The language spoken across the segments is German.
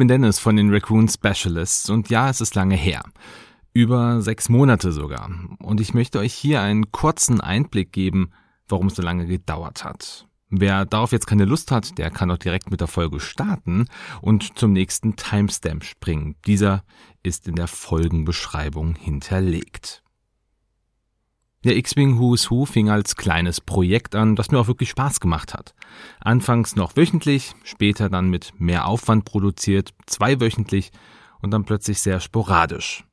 Bin Dennis von den Raccoon Specialists und ja, es ist lange her. Über sechs Monate sogar. Und ich möchte euch hier einen kurzen Einblick geben, warum es so lange gedauert hat. Wer darauf jetzt keine Lust hat, der kann auch direkt mit der Folge starten und zum nächsten Timestamp springen. Dieser ist in der Folgenbeschreibung hinterlegt. Der X-Wing Who's Who fing als kleines Projekt an, das mir auch wirklich Spaß gemacht hat. Anfangs noch wöchentlich, später dann mit mehr Aufwand produziert, zweiwöchentlich und dann plötzlich sehr sporadisch.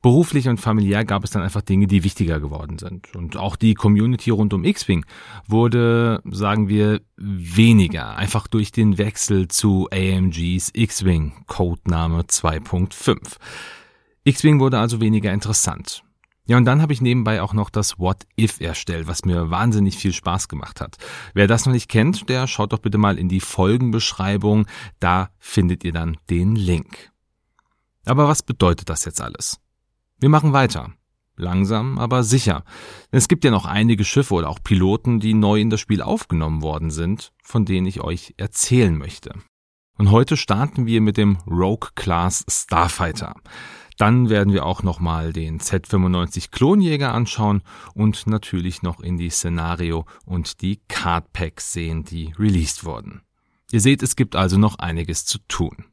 Beruflich und familiär gab es dann einfach Dinge, die wichtiger geworden sind. Und auch die Community rund um X-Wing wurde, sagen wir, weniger, einfach durch den Wechsel zu AMGs X-Wing, Codename 2.5. X-Wing wurde also weniger interessant. Ja, und dann habe ich nebenbei auch noch das What If erstellt, was mir wahnsinnig viel Spaß gemacht hat. Wer das noch nicht kennt, der schaut doch bitte mal in die Folgenbeschreibung, da findet ihr dann den Link. Aber was bedeutet das jetzt alles? Wir machen weiter. Langsam, aber sicher. Es gibt ja noch einige Schiffe oder auch Piloten, die neu in das Spiel aufgenommen worden sind, von denen ich euch erzählen möchte. Und heute starten wir mit dem Rogue Class Starfighter. Dann werden wir auch nochmal den Z95 Klonjäger anschauen und natürlich noch in die Szenario und die Card Packs sehen, die released wurden. Ihr seht, es gibt also noch einiges zu tun.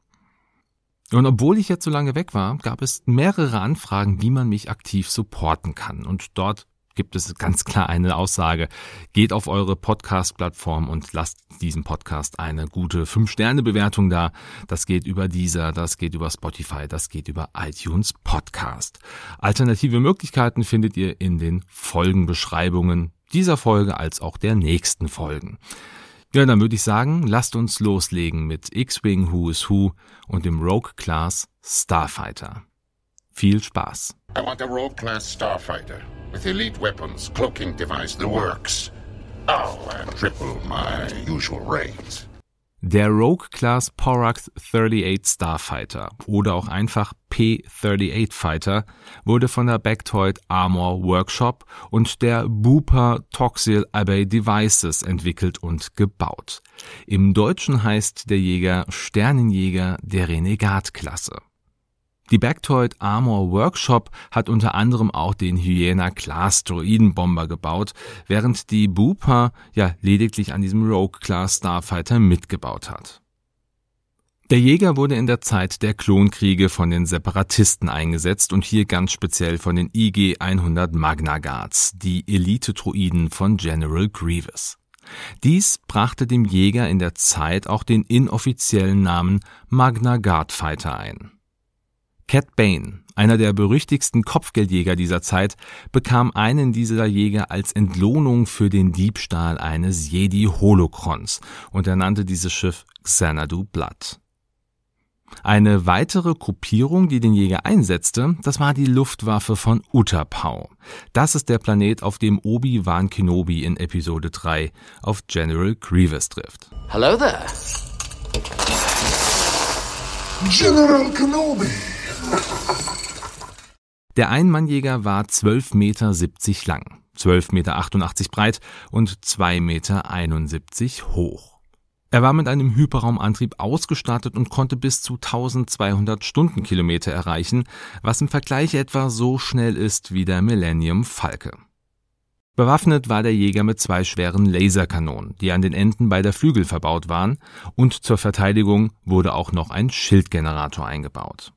Und obwohl ich jetzt so lange weg war, gab es mehrere Anfragen, wie man mich aktiv supporten kann. Und dort gibt es ganz klar eine Aussage. Geht auf eure Podcast-Plattform und lasst diesem Podcast eine gute 5-Sterne-Bewertung da. Das geht über dieser, das geht über Spotify, das geht über iTunes Podcast. Alternative Möglichkeiten findet ihr in den Folgenbeschreibungen dieser Folge als auch der nächsten Folgen. Ja, dann würde ich sagen, lasst uns loslegen mit X-Wing Who is Who und dem Rogue Class Starfighter. Viel Spaß. I want a Rogue Class Starfighter with elite weapons, cloaking device, the works. Oh, and triple my usual rates. Der Rogue Class Porax 38 Starfighter oder auch einfach P-38 Fighter wurde von der Bactoid Armor Workshop und der Bupa Toxil Abbey Devices entwickelt und gebaut. Im Deutschen heißt der Jäger Sternenjäger der Renegat-Klasse. Die Bactoid Armor Workshop hat unter anderem auch den Hyena Class Droidenbomber gebaut, während die Bupa ja lediglich an diesem Rogue Class Starfighter mitgebaut hat. Der Jäger wurde in der Zeit der Klonkriege von den Separatisten eingesetzt und hier ganz speziell von den IG-100 Magna Guards, die Elite-Droiden von General Grievous. Dies brachte dem Jäger in der Zeit auch den inoffiziellen Namen Magna Guard Fighter ein. Cat Bane, einer der berüchtigsten Kopfgeldjäger dieser Zeit, bekam einen dieser Jäger als Entlohnung für den Diebstahl eines Jedi Holokrons und er nannte dieses Schiff Xanadu Blood. Eine weitere Gruppierung, die den Jäger einsetzte, das war die Luftwaffe von Utapau. Das ist der Planet, auf dem Obi-Wan Kenobi in Episode 3 auf General Grievous trifft. Hello there. General Kenobi! Der Einmannjäger war 12,70 Meter lang, 12,88 Meter breit und 2,71 Meter hoch. Er war mit einem Hyperraumantrieb ausgestattet und konnte bis zu 1200 Stundenkilometer erreichen, was im Vergleich etwa so schnell ist wie der Millennium Falke. Bewaffnet war der Jäger mit zwei schweren Laserkanonen, die an den Enden beider Flügel verbaut waren, und zur Verteidigung wurde auch noch ein Schildgenerator eingebaut.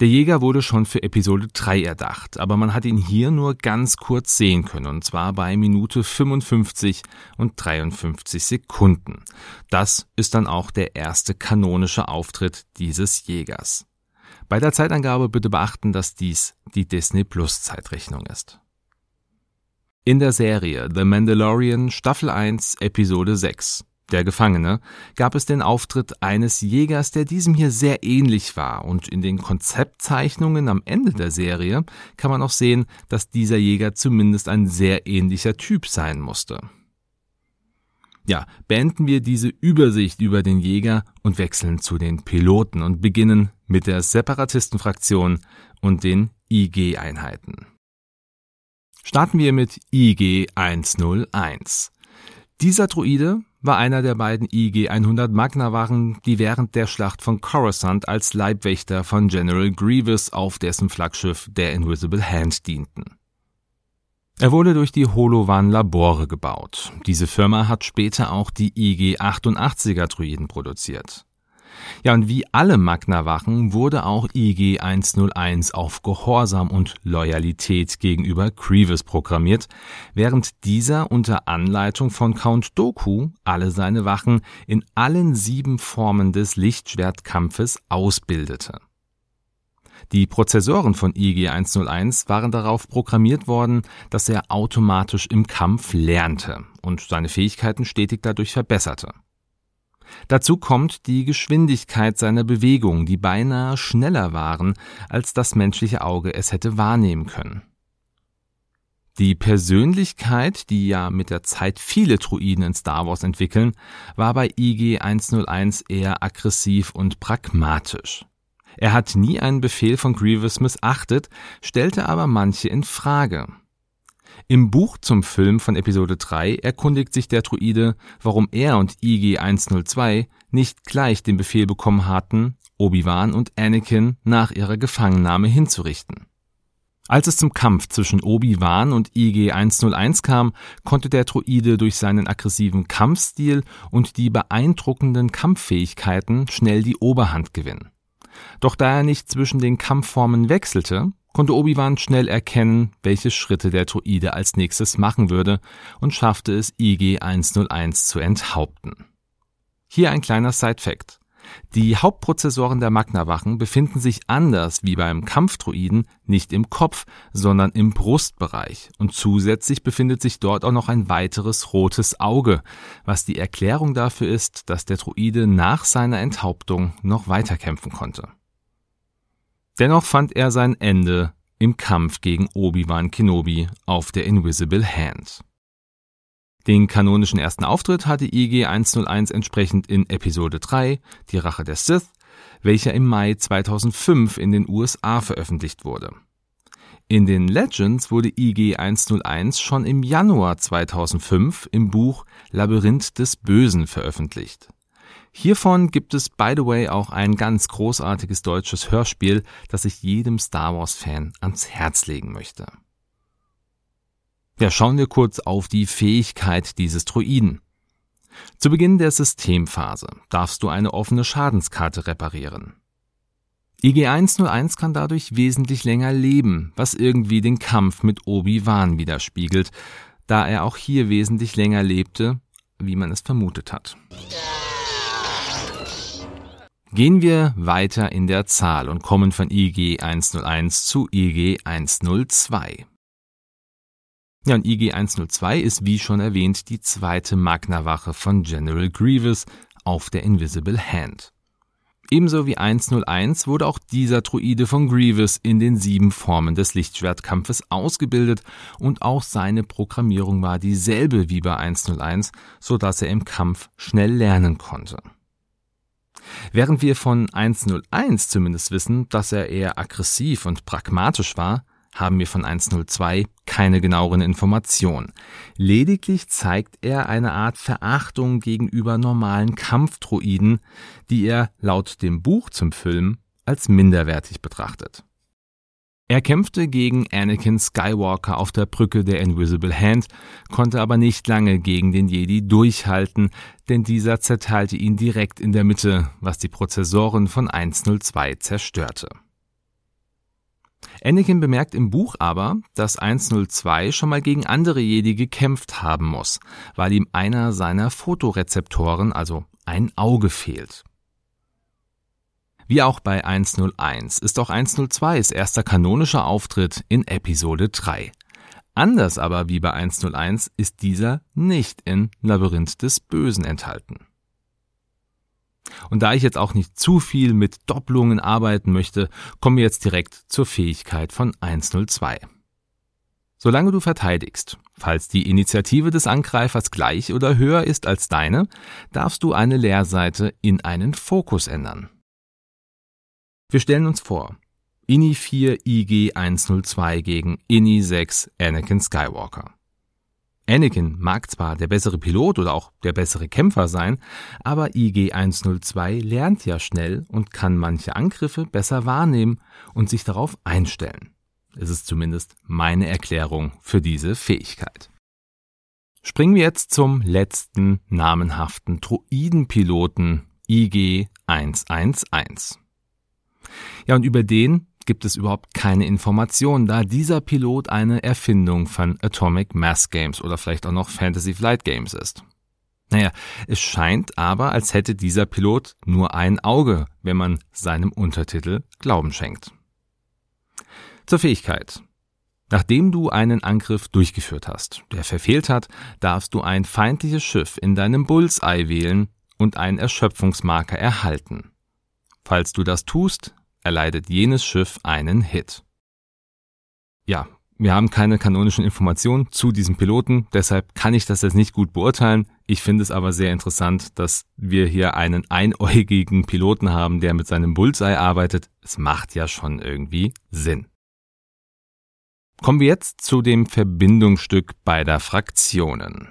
Der Jäger wurde schon für Episode 3 erdacht, aber man hat ihn hier nur ganz kurz sehen können, und zwar bei Minute 55 und 53 Sekunden. Das ist dann auch der erste kanonische Auftritt dieses Jägers. Bei der Zeitangabe bitte beachten, dass dies die Disney Plus Zeitrechnung ist. In der Serie The Mandalorian Staffel 1 Episode 6 der Gefangene, gab es den Auftritt eines Jägers, der diesem hier sehr ähnlich war, und in den Konzeptzeichnungen am Ende der Serie kann man auch sehen, dass dieser Jäger zumindest ein sehr ähnlicher Typ sein musste. Ja, beenden wir diese Übersicht über den Jäger und wechseln zu den Piloten und beginnen mit der Separatistenfraktion und den IG-Einheiten. Starten wir mit IG 101. Dieser Druide war einer der beiden IG-100 Magna-Wachen, die während der Schlacht von Coruscant als Leibwächter von General Grievous auf dessen Flaggschiff der Invisible Hand dienten. Er wurde durch die Holovan Labore gebaut. Diese Firma hat später auch die IG-88er Druiden produziert. Ja, und wie alle Magna-Wachen wurde auch IG 101 auf Gehorsam und Loyalität gegenüber Grievous programmiert, während dieser unter Anleitung von Count Doku alle seine Wachen in allen sieben Formen des Lichtschwertkampfes ausbildete. Die Prozessoren von IG 101 waren darauf programmiert worden, dass er automatisch im Kampf lernte und seine Fähigkeiten stetig dadurch verbesserte. Dazu kommt die Geschwindigkeit seiner Bewegungen, die beinahe schneller waren, als das menschliche Auge es hätte wahrnehmen können. Die Persönlichkeit, die ja mit der Zeit viele Druiden in Star Wars entwickeln, war bei IG 101 eher aggressiv und pragmatisch. Er hat nie einen Befehl von Grievous missachtet, stellte aber manche in Frage. Im Buch zum Film von Episode 3 erkundigt sich der Druide, warum er und IG-102 nicht gleich den Befehl bekommen hatten, Obi-Wan und Anakin nach ihrer Gefangennahme hinzurichten. Als es zum Kampf zwischen Obi-Wan und IG-101 kam, konnte der Druide durch seinen aggressiven Kampfstil und die beeindruckenden Kampffähigkeiten schnell die Oberhand gewinnen. Doch da er nicht zwischen den Kampfformen wechselte, konnte Obi-Wan schnell erkennen, welche Schritte der Druide als nächstes machen würde und schaffte es IG-101 zu enthaupten. Hier ein kleiner Side-Fact. Die Hauptprozessoren der Magna-Wachen befinden sich anders wie beim Kampfdruiden nicht im Kopf, sondern im Brustbereich und zusätzlich befindet sich dort auch noch ein weiteres rotes Auge, was die Erklärung dafür ist, dass der Druide nach seiner Enthauptung noch weiterkämpfen konnte. Dennoch fand er sein Ende im Kampf gegen Obi-Wan Kenobi auf der Invisible Hand. Den kanonischen ersten Auftritt hatte IG-101 entsprechend in Episode 3, Die Rache der Sith, welcher im Mai 2005 in den USA veröffentlicht wurde. In den Legends wurde IG-101 schon im Januar 2005 im Buch Labyrinth des Bösen veröffentlicht. Hiervon gibt es, by the way, auch ein ganz großartiges deutsches Hörspiel, das ich jedem Star Wars-Fan ans Herz legen möchte. Ja, schauen wir kurz auf die Fähigkeit dieses Druiden. Zu Beginn der Systemphase darfst du eine offene Schadenskarte reparieren. IG-101 kann dadurch wesentlich länger leben, was irgendwie den Kampf mit Obi-Wan widerspiegelt, da er auch hier wesentlich länger lebte, wie man es vermutet hat. Gehen wir weiter in der Zahl und kommen von IG 101 zu IG 102. Ja, und IG 102 ist wie schon erwähnt die zweite Magna-Wache von General Grievous auf der Invisible Hand. Ebenso wie 101 wurde auch dieser Druide von Grievous in den sieben Formen des Lichtschwertkampfes ausgebildet und auch seine Programmierung war dieselbe wie bei 101, so dass er im Kampf schnell lernen konnte. Während wir von 101 zumindest wissen, dass er eher aggressiv und pragmatisch war, haben wir von 102 keine genaueren Informationen. Lediglich zeigt er eine Art Verachtung gegenüber normalen Kampfdroiden, die er laut dem Buch zum Film als minderwertig betrachtet. Er kämpfte gegen Anakin Skywalker auf der Brücke der Invisible Hand, konnte aber nicht lange gegen den Jedi durchhalten, denn dieser zerteilte ihn direkt in der Mitte, was die Prozessoren von 102 zerstörte. Anakin bemerkt im Buch aber, dass 102 schon mal gegen andere Jedi gekämpft haben muss, weil ihm einer seiner Fotorezeptoren, also ein Auge fehlt. Wie auch bei 101 ist auch 102s erster kanonischer Auftritt in Episode 3. Anders aber wie bei 101 ist dieser nicht in Labyrinth des Bösen enthalten. Und da ich jetzt auch nicht zu viel mit Doppelungen arbeiten möchte, kommen wir jetzt direkt zur Fähigkeit von 102. Solange du verteidigst, falls die Initiative des Angreifers gleich oder höher ist als deine, darfst du eine Leerseite in einen Fokus ändern. Wir stellen uns vor, INI 4 IG 102 gegen INI 6 Anakin Skywalker. Anakin mag zwar der bessere Pilot oder auch der bessere Kämpfer sein, aber IG-102 lernt ja schnell und kann manche Angriffe besser wahrnehmen und sich darauf einstellen. Es ist zumindest meine Erklärung für diese Fähigkeit. Springen wir jetzt zum letzten namenhaften Droidenpiloten IG-111. Ja, und über den gibt es überhaupt keine Informationen, da dieser Pilot eine Erfindung von Atomic Mass Games oder vielleicht auch noch Fantasy Flight Games ist. Naja, es scheint aber, als hätte dieser Pilot nur ein Auge, wenn man seinem Untertitel Glauben schenkt. Zur Fähigkeit. Nachdem du einen Angriff durchgeführt hast, der verfehlt hat, darfst du ein feindliches Schiff in deinem Bullseye wählen und einen Erschöpfungsmarker erhalten. Falls du das tust, erleidet jenes Schiff einen Hit. Ja, wir haben keine kanonischen Informationen zu diesem Piloten, deshalb kann ich das jetzt nicht gut beurteilen. Ich finde es aber sehr interessant, dass wir hier einen einäugigen Piloten haben, der mit seinem Bullseye arbeitet. Es macht ja schon irgendwie Sinn. Kommen wir jetzt zu dem Verbindungsstück beider Fraktionen.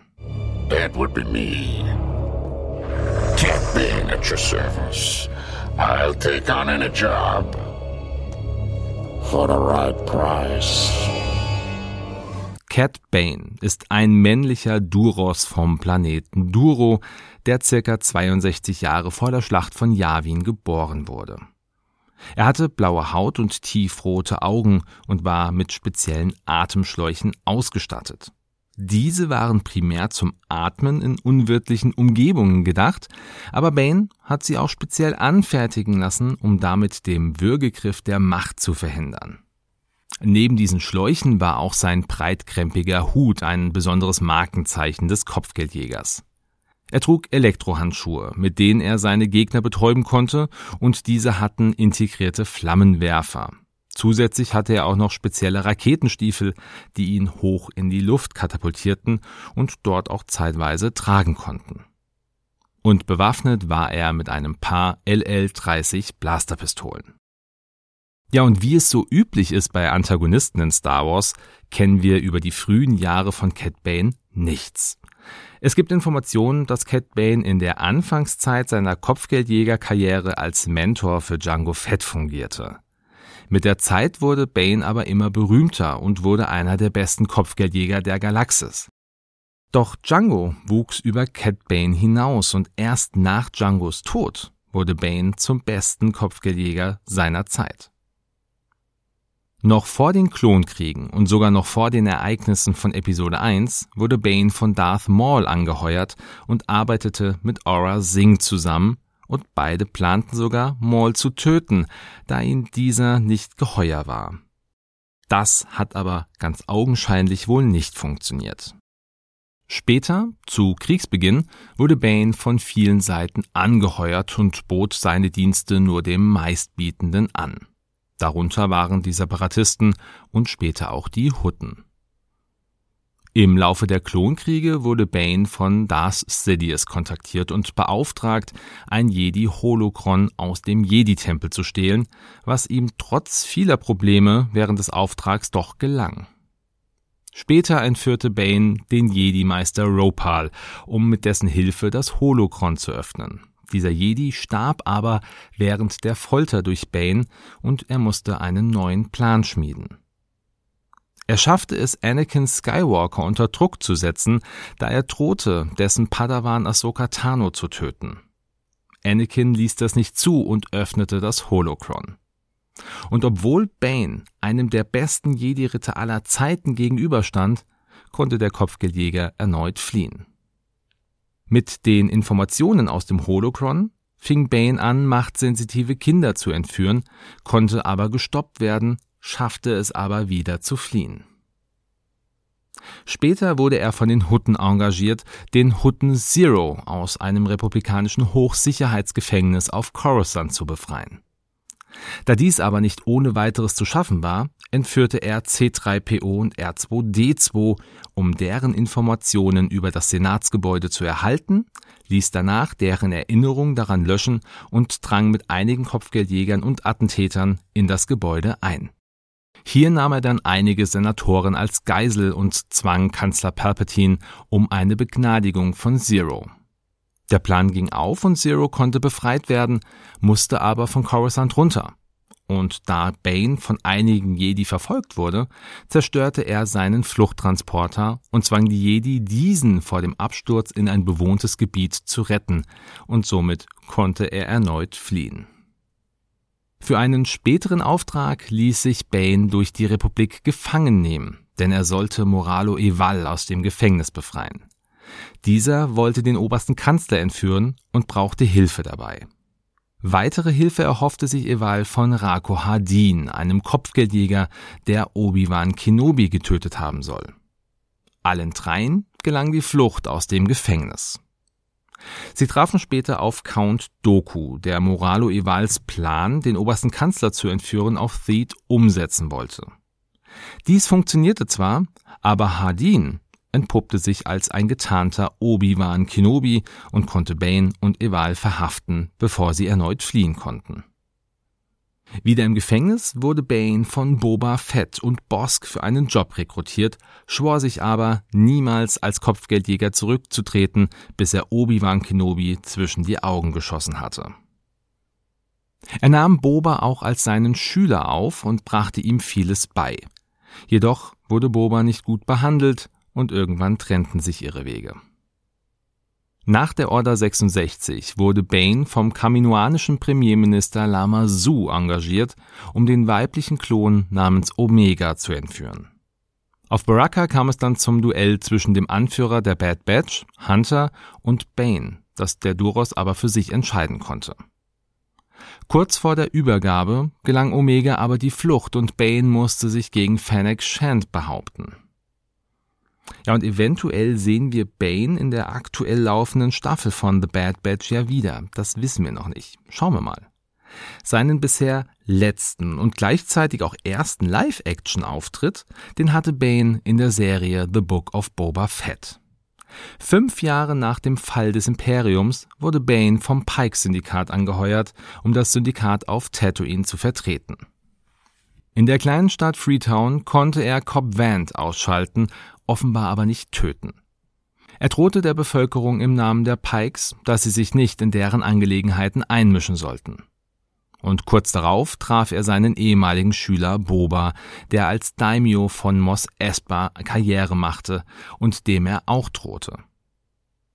That would be me. Cat being at your service. I'll take on any job for the right price. Cat Bane ist ein männlicher Duros vom Planeten Duro, der circa 62 Jahre vor der Schlacht von Yavin geboren wurde. Er hatte blaue Haut und tiefrote Augen und war mit speziellen Atemschläuchen ausgestattet. Diese waren primär zum Atmen in unwirtlichen Umgebungen gedacht, aber Bane hat sie auch speziell anfertigen lassen, um damit dem Würgegriff der Macht zu verhindern. Neben diesen Schläuchen war auch sein breitkrempiger Hut ein besonderes Markenzeichen des Kopfgeldjägers. Er trug Elektrohandschuhe, mit denen er seine Gegner betäuben konnte, und diese hatten integrierte Flammenwerfer. Zusätzlich hatte er auch noch spezielle Raketenstiefel, die ihn hoch in die Luft katapultierten und dort auch zeitweise tragen konnten. Und bewaffnet war er mit einem Paar LL-30 Blasterpistolen. Ja, und wie es so üblich ist bei Antagonisten in Star Wars, kennen wir über die frühen Jahre von Cat Bane nichts. Es gibt Informationen, dass Cat Bane in der Anfangszeit seiner Kopfgeldjägerkarriere als Mentor für Django Fett fungierte. Mit der Zeit wurde Bane aber immer berühmter und wurde einer der besten Kopfgeldjäger der Galaxis. Doch Django wuchs über Cat Bane hinaus und erst nach Djangos Tod wurde Bane zum besten Kopfgeldjäger seiner Zeit. Noch vor den Klonkriegen und sogar noch vor den Ereignissen von Episode 1 wurde Bane von Darth Maul angeheuert und arbeitete mit Aura Singh zusammen, und beide planten sogar, Maul zu töten, da ihm dieser nicht geheuer war. Das hat aber ganz augenscheinlich wohl nicht funktioniert. Später, zu Kriegsbeginn, wurde Bane von vielen Seiten angeheuert und bot seine Dienste nur dem Meistbietenden an. Darunter waren die Separatisten und später auch die Hutten. Im Laufe der Klonkriege wurde Bane von Darth Sidious kontaktiert und beauftragt, ein Jedi-Holokron aus dem Jedi-Tempel zu stehlen, was ihm trotz vieler Probleme während des Auftrags doch gelang. Später entführte Bane den Jedi-Meister Ropal, um mit dessen Hilfe das Holokron zu öffnen. Dieser Jedi starb aber während der Folter durch Bane und er musste einen neuen Plan schmieden. Er schaffte es, Anakin Skywalker unter Druck zu setzen, da er drohte, dessen Padawan Ahsoka Tano zu töten. Anakin ließ das nicht zu und öffnete das Holocron. Und obwohl Bane einem der besten Jedi-Ritter aller Zeiten gegenüberstand, konnte der Kopfgeldjäger erneut fliehen. Mit den Informationen aus dem Holocron fing Bane an, machtsensitive Kinder zu entführen, konnte aber gestoppt werden, schaffte es aber wieder zu fliehen. Später wurde er von den Hutten engagiert, den Hutten Zero aus einem republikanischen Hochsicherheitsgefängnis auf Coruscant zu befreien. Da dies aber nicht ohne weiteres zu schaffen war, entführte er C3PO und R2D2, um deren Informationen über das Senatsgebäude zu erhalten, ließ danach deren Erinnerung daran löschen und drang mit einigen Kopfgeldjägern und Attentätern in das Gebäude ein. Hier nahm er dann einige Senatoren als Geisel und zwang Kanzler Palpatine um eine Begnadigung von Zero. Der Plan ging auf und Zero konnte befreit werden, musste aber von Coruscant runter. Und da Bane von einigen Jedi verfolgt wurde, zerstörte er seinen Fluchttransporter und zwang die Jedi, diesen vor dem Absturz in ein bewohntes Gebiet zu retten, und somit konnte er erneut fliehen. Für einen späteren Auftrag ließ sich Bane durch die Republik gefangen nehmen, denn er sollte Moralo Eval aus dem Gefängnis befreien. Dieser wollte den obersten Kanzler entführen und brauchte Hilfe dabei. Weitere Hilfe erhoffte sich Eval von Rako Hardin, einem Kopfgeldjäger, der Obi-Wan Kenobi getötet haben soll. Allen dreien gelang die Flucht aus dem Gefängnis. Sie trafen später auf Count Doku, der Moralo Evals Plan, den obersten Kanzler zu entführen, auf Theed umsetzen wollte. Dies funktionierte zwar, aber Hardin entpuppte sich als ein getarnter Obi-Wan Kenobi und konnte Bane und Eval verhaften, bevor sie erneut fliehen konnten. Wieder im Gefängnis wurde Bane von Boba Fett und Bosk für einen Job rekrutiert, schwor sich aber, niemals als Kopfgeldjäger zurückzutreten, bis er Obi-Wan Kenobi zwischen die Augen geschossen hatte. Er nahm Boba auch als seinen Schüler auf und brachte ihm vieles bei. Jedoch wurde Boba nicht gut behandelt und irgendwann trennten sich ihre Wege. Nach der Order 66 wurde Bane vom kaminoanischen Premierminister Lama Su engagiert, um den weiblichen Klon namens Omega zu entführen. Auf Baraka kam es dann zum Duell zwischen dem Anführer der Bad Batch, Hunter, und Bane, das der Duros aber für sich entscheiden konnte. Kurz vor der Übergabe gelang Omega aber die Flucht und Bane musste sich gegen Fennec Shand behaupten. Ja, und eventuell sehen wir Bane in der aktuell laufenden Staffel von The Bad Batch ja wieder. Das wissen wir noch nicht. Schauen wir mal. Seinen bisher letzten und gleichzeitig auch ersten Live-Action-Auftritt, den hatte Bane in der Serie The Book of Boba Fett. Fünf Jahre nach dem Fall des Imperiums wurde Bane vom Pike-Syndikat angeheuert, um das Syndikat auf Tatooine zu vertreten. In der kleinen Stadt Freetown konnte er Cobb Vanth ausschalten offenbar aber nicht töten. Er drohte der Bevölkerung im Namen der Pikes, dass sie sich nicht in deren Angelegenheiten einmischen sollten. Und kurz darauf traf er seinen ehemaligen Schüler Boba, der als Daimyo von Mos Espa Karriere machte und dem er auch drohte.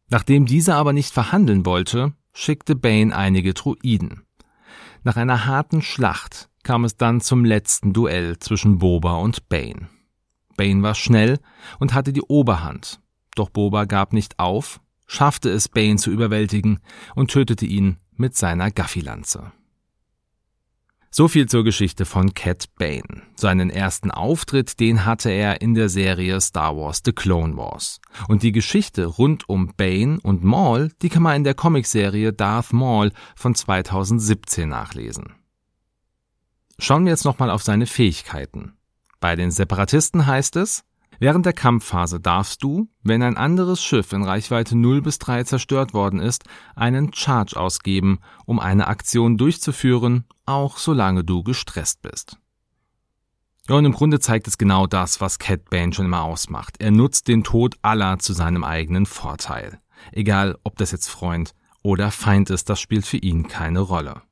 Nachdem dieser aber nicht verhandeln wollte, schickte Bane einige Druiden. Nach einer harten Schlacht kam es dann zum letzten Duell zwischen Boba und Bane. Bane war schnell und hatte die Oberhand. Doch Boba gab nicht auf, schaffte es, Bane zu überwältigen und tötete ihn mit seiner Gaffilanze. So viel zur Geschichte von Cat Bane. Seinen ersten Auftritt, den hatte er in der Serie Star Wars The Clone Wars. Und die Geschichte rund um Bane und Maul, die kann man in der Comicserie Darth Maul von 2017 nachlesen. Schauen wir jetzt nochmal auf seine Fähigkeiten. Bei den Separatisten heißt es, während der Kampfphase darfst du, wenn ein anderes Schiff in Reichweite 0 bis 3 zerstört worden ist, einen Charge ausgeben, um eine Aktion durchzuführen, auch solange du gestresst bist. Ja, und im Grunde zeigt es genau das, was Cat Bane schon immer ausmacht. Er nutzt den Tod aller zu seinem eigenen Vorteil. Egal, ob das jetzt Freund oder Feind ist, das spielt für ihn keine Rolle.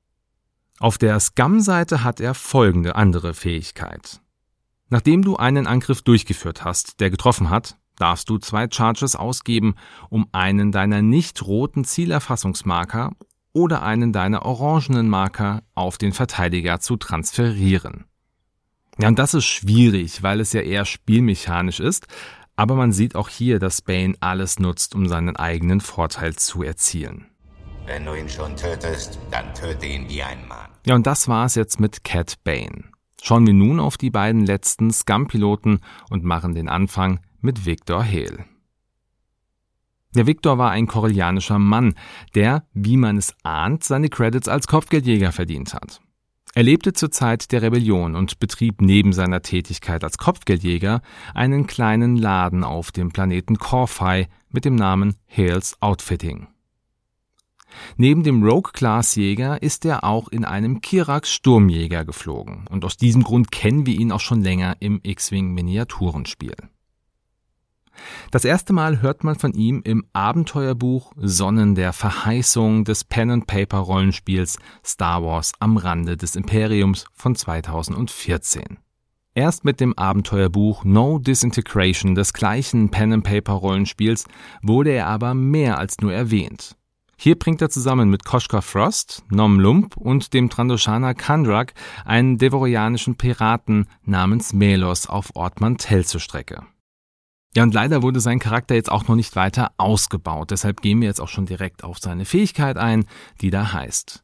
Auf der Scum-Seite hat er folgende andere Fähigkeit. Nachdem du einen Angriff durchgeführt hast, der getroffen hat, darfst du zwei Charges ausgeben, um einen deiner nicht roten Zielerfassungsmarker oder einen deiner orangenen Marker auf den Verteidiger zu transferieren. Ja, und das ist schwierig, weil es ja eher spielmechanisch ist, aber man sieht auch hier, dass Bane alles nutzt, um seinen eigenen Vorteil zu erzielen. Wenn du ihn schon tötest, dann töte ihn wie ein Mann. Ja, und das war's jetzt mit Cat Bane. Schauen wir nun auf die beiden letzten Scum-Piloten und machen den Anfang mit Victor Hale. Der Victor war ein korellianischer Mann, der, wie man es ahnt, seine Credits als Kopfgeldjäger verdient hat. Er lebte zur Zeit der Rebellion und betrieb neben seiner Tätigkeit als Kopfgeldjäger einen kleinen Laden auf dem Planeten Corfai mit dem Namen Hales Outfitting. Neben dem Rogue-Class-Jäger ist er auch in einem Kirax Sturmjäger geflogen und aus diesem Grund kennen wir ihn auch schon länger im X-Wing Miniaturenspiel. Das erste Mal hört man von ihm im Abenteuerbuch Sonnen der Verheißung des Pen-and-Paper-Rollenspiels Star Wars am Rande des Imperiums von 2014. Erst mit dem Abenteuerbuch No Disintegration des gleichen Pen-and-Paper-Rollenspiels wurde er aber mehr als nur erwähnt. Hier bringt er zusammen mit Koshka Frost, Nom Lump und dem Trandoshana Kandrak einen devorianischen Piraten namens Melos auf Ort Mantell zur Strecke. Ja, und leider wurde sein Charakter jetzt auch noch nicht weiter ausgebaut, deshalb gehen wir jetzt auch schon direkt auf seine Fähigkeit ein, die da heißt.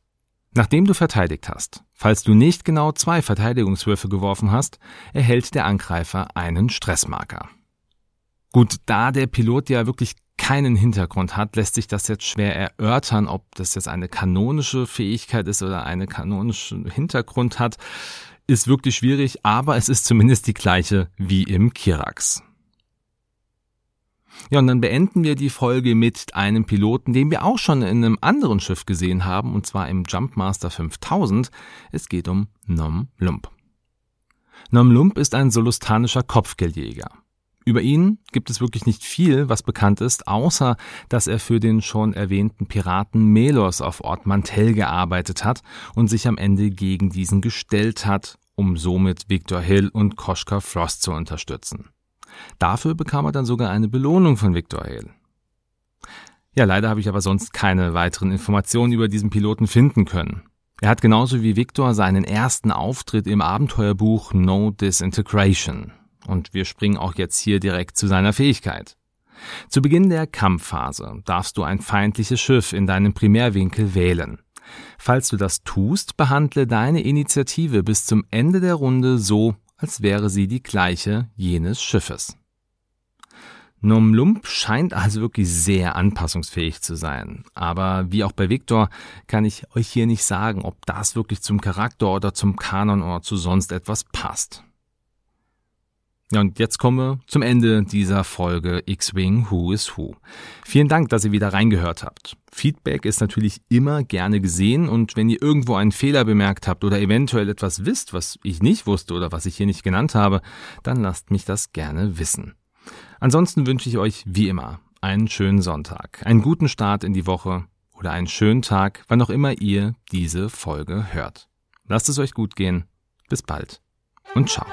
Nachdem du verteidigt hast, falls du nicht genau zwei Verteidigungswürfe geworfen hast, erhält der Angreifer einen Stressmarker. Gut, da der Pilot ja wirklich keinen Hintergrund hat, lässt sich das jetzt schwer erörtern, ob das jetzt eine kanonische Fähigkeit ist oder eine kanonische Hintergrund hat, ist wirklich schwierig, aber es ist zumindest die gleiche wie im Kirax. Ja, und dann beenden wir die Folge mit einem Piloten, den wir auch schon in einem anderen Schiff gesehen haben, und zwar im Jumpmaster 5000. Es geht um Nom Lump. Nom Lump ist ein solustanischer Kopfgeldjäger. Über ihn gibt es wirklich nicht viel, was bekannt ist, außer dass er für den schon erwähnten Piraten Melos auf Ort Mantell gearbeitet hat und sich am Ende gegen diesen gestellt hat, um somit Victor Hill und Koschka Frost zu unterstützen. Dafür bekam er dann sogar eine Belohnung von Victor Hale. Ja, leider habe ich aber sonst keine weiteren Informationen über diesen Piloten finden können. Er hat genauso wie Victor seinen ersten Auftritt im Abenteuerbuch No Disintegration. Und wir springen auch jetzt hier direkt zu seiner Fähigkeit. Zu Beginn der Kampfphase darfst du ein feindliches Schiff in deinem Primärwinkel wählen. Falls du das tust, behandle deine Initiative bis zum Ende der Runde so, als wäre sie die gleiche jenes Schiffes. Nom Lump scheint also wirklich sehr anpassungsfähig zu sein. Aber wie auch bei Victor kann ich euch hier nicht sagen, ob das wirklich zum Charakter oder zum Kanon oder zu sonst etwas passt. Ja, und jetzt kommen wir zum Ende dieser Folge X-Wing Who is Who. Vielen Dank, dass ihr wieder reingehört habt. Feedback ist natürlich immer gerne gesehen und wenn ihr irgendwo einen Fehler bemerkt habt oder eventuell etwas wisst, was ich nicht wusste oder was ich hier nicht genannt habe, dann lasst mich das gerne wissen. Ansonsten wünsche ich euch wie immer einen schönen Sonntag, einen guten Start in die Woche oder einen schönen Tag, wann auch immer ihr diese Folge hört. Lasst es euch gut gehen. Bis bald und ciao.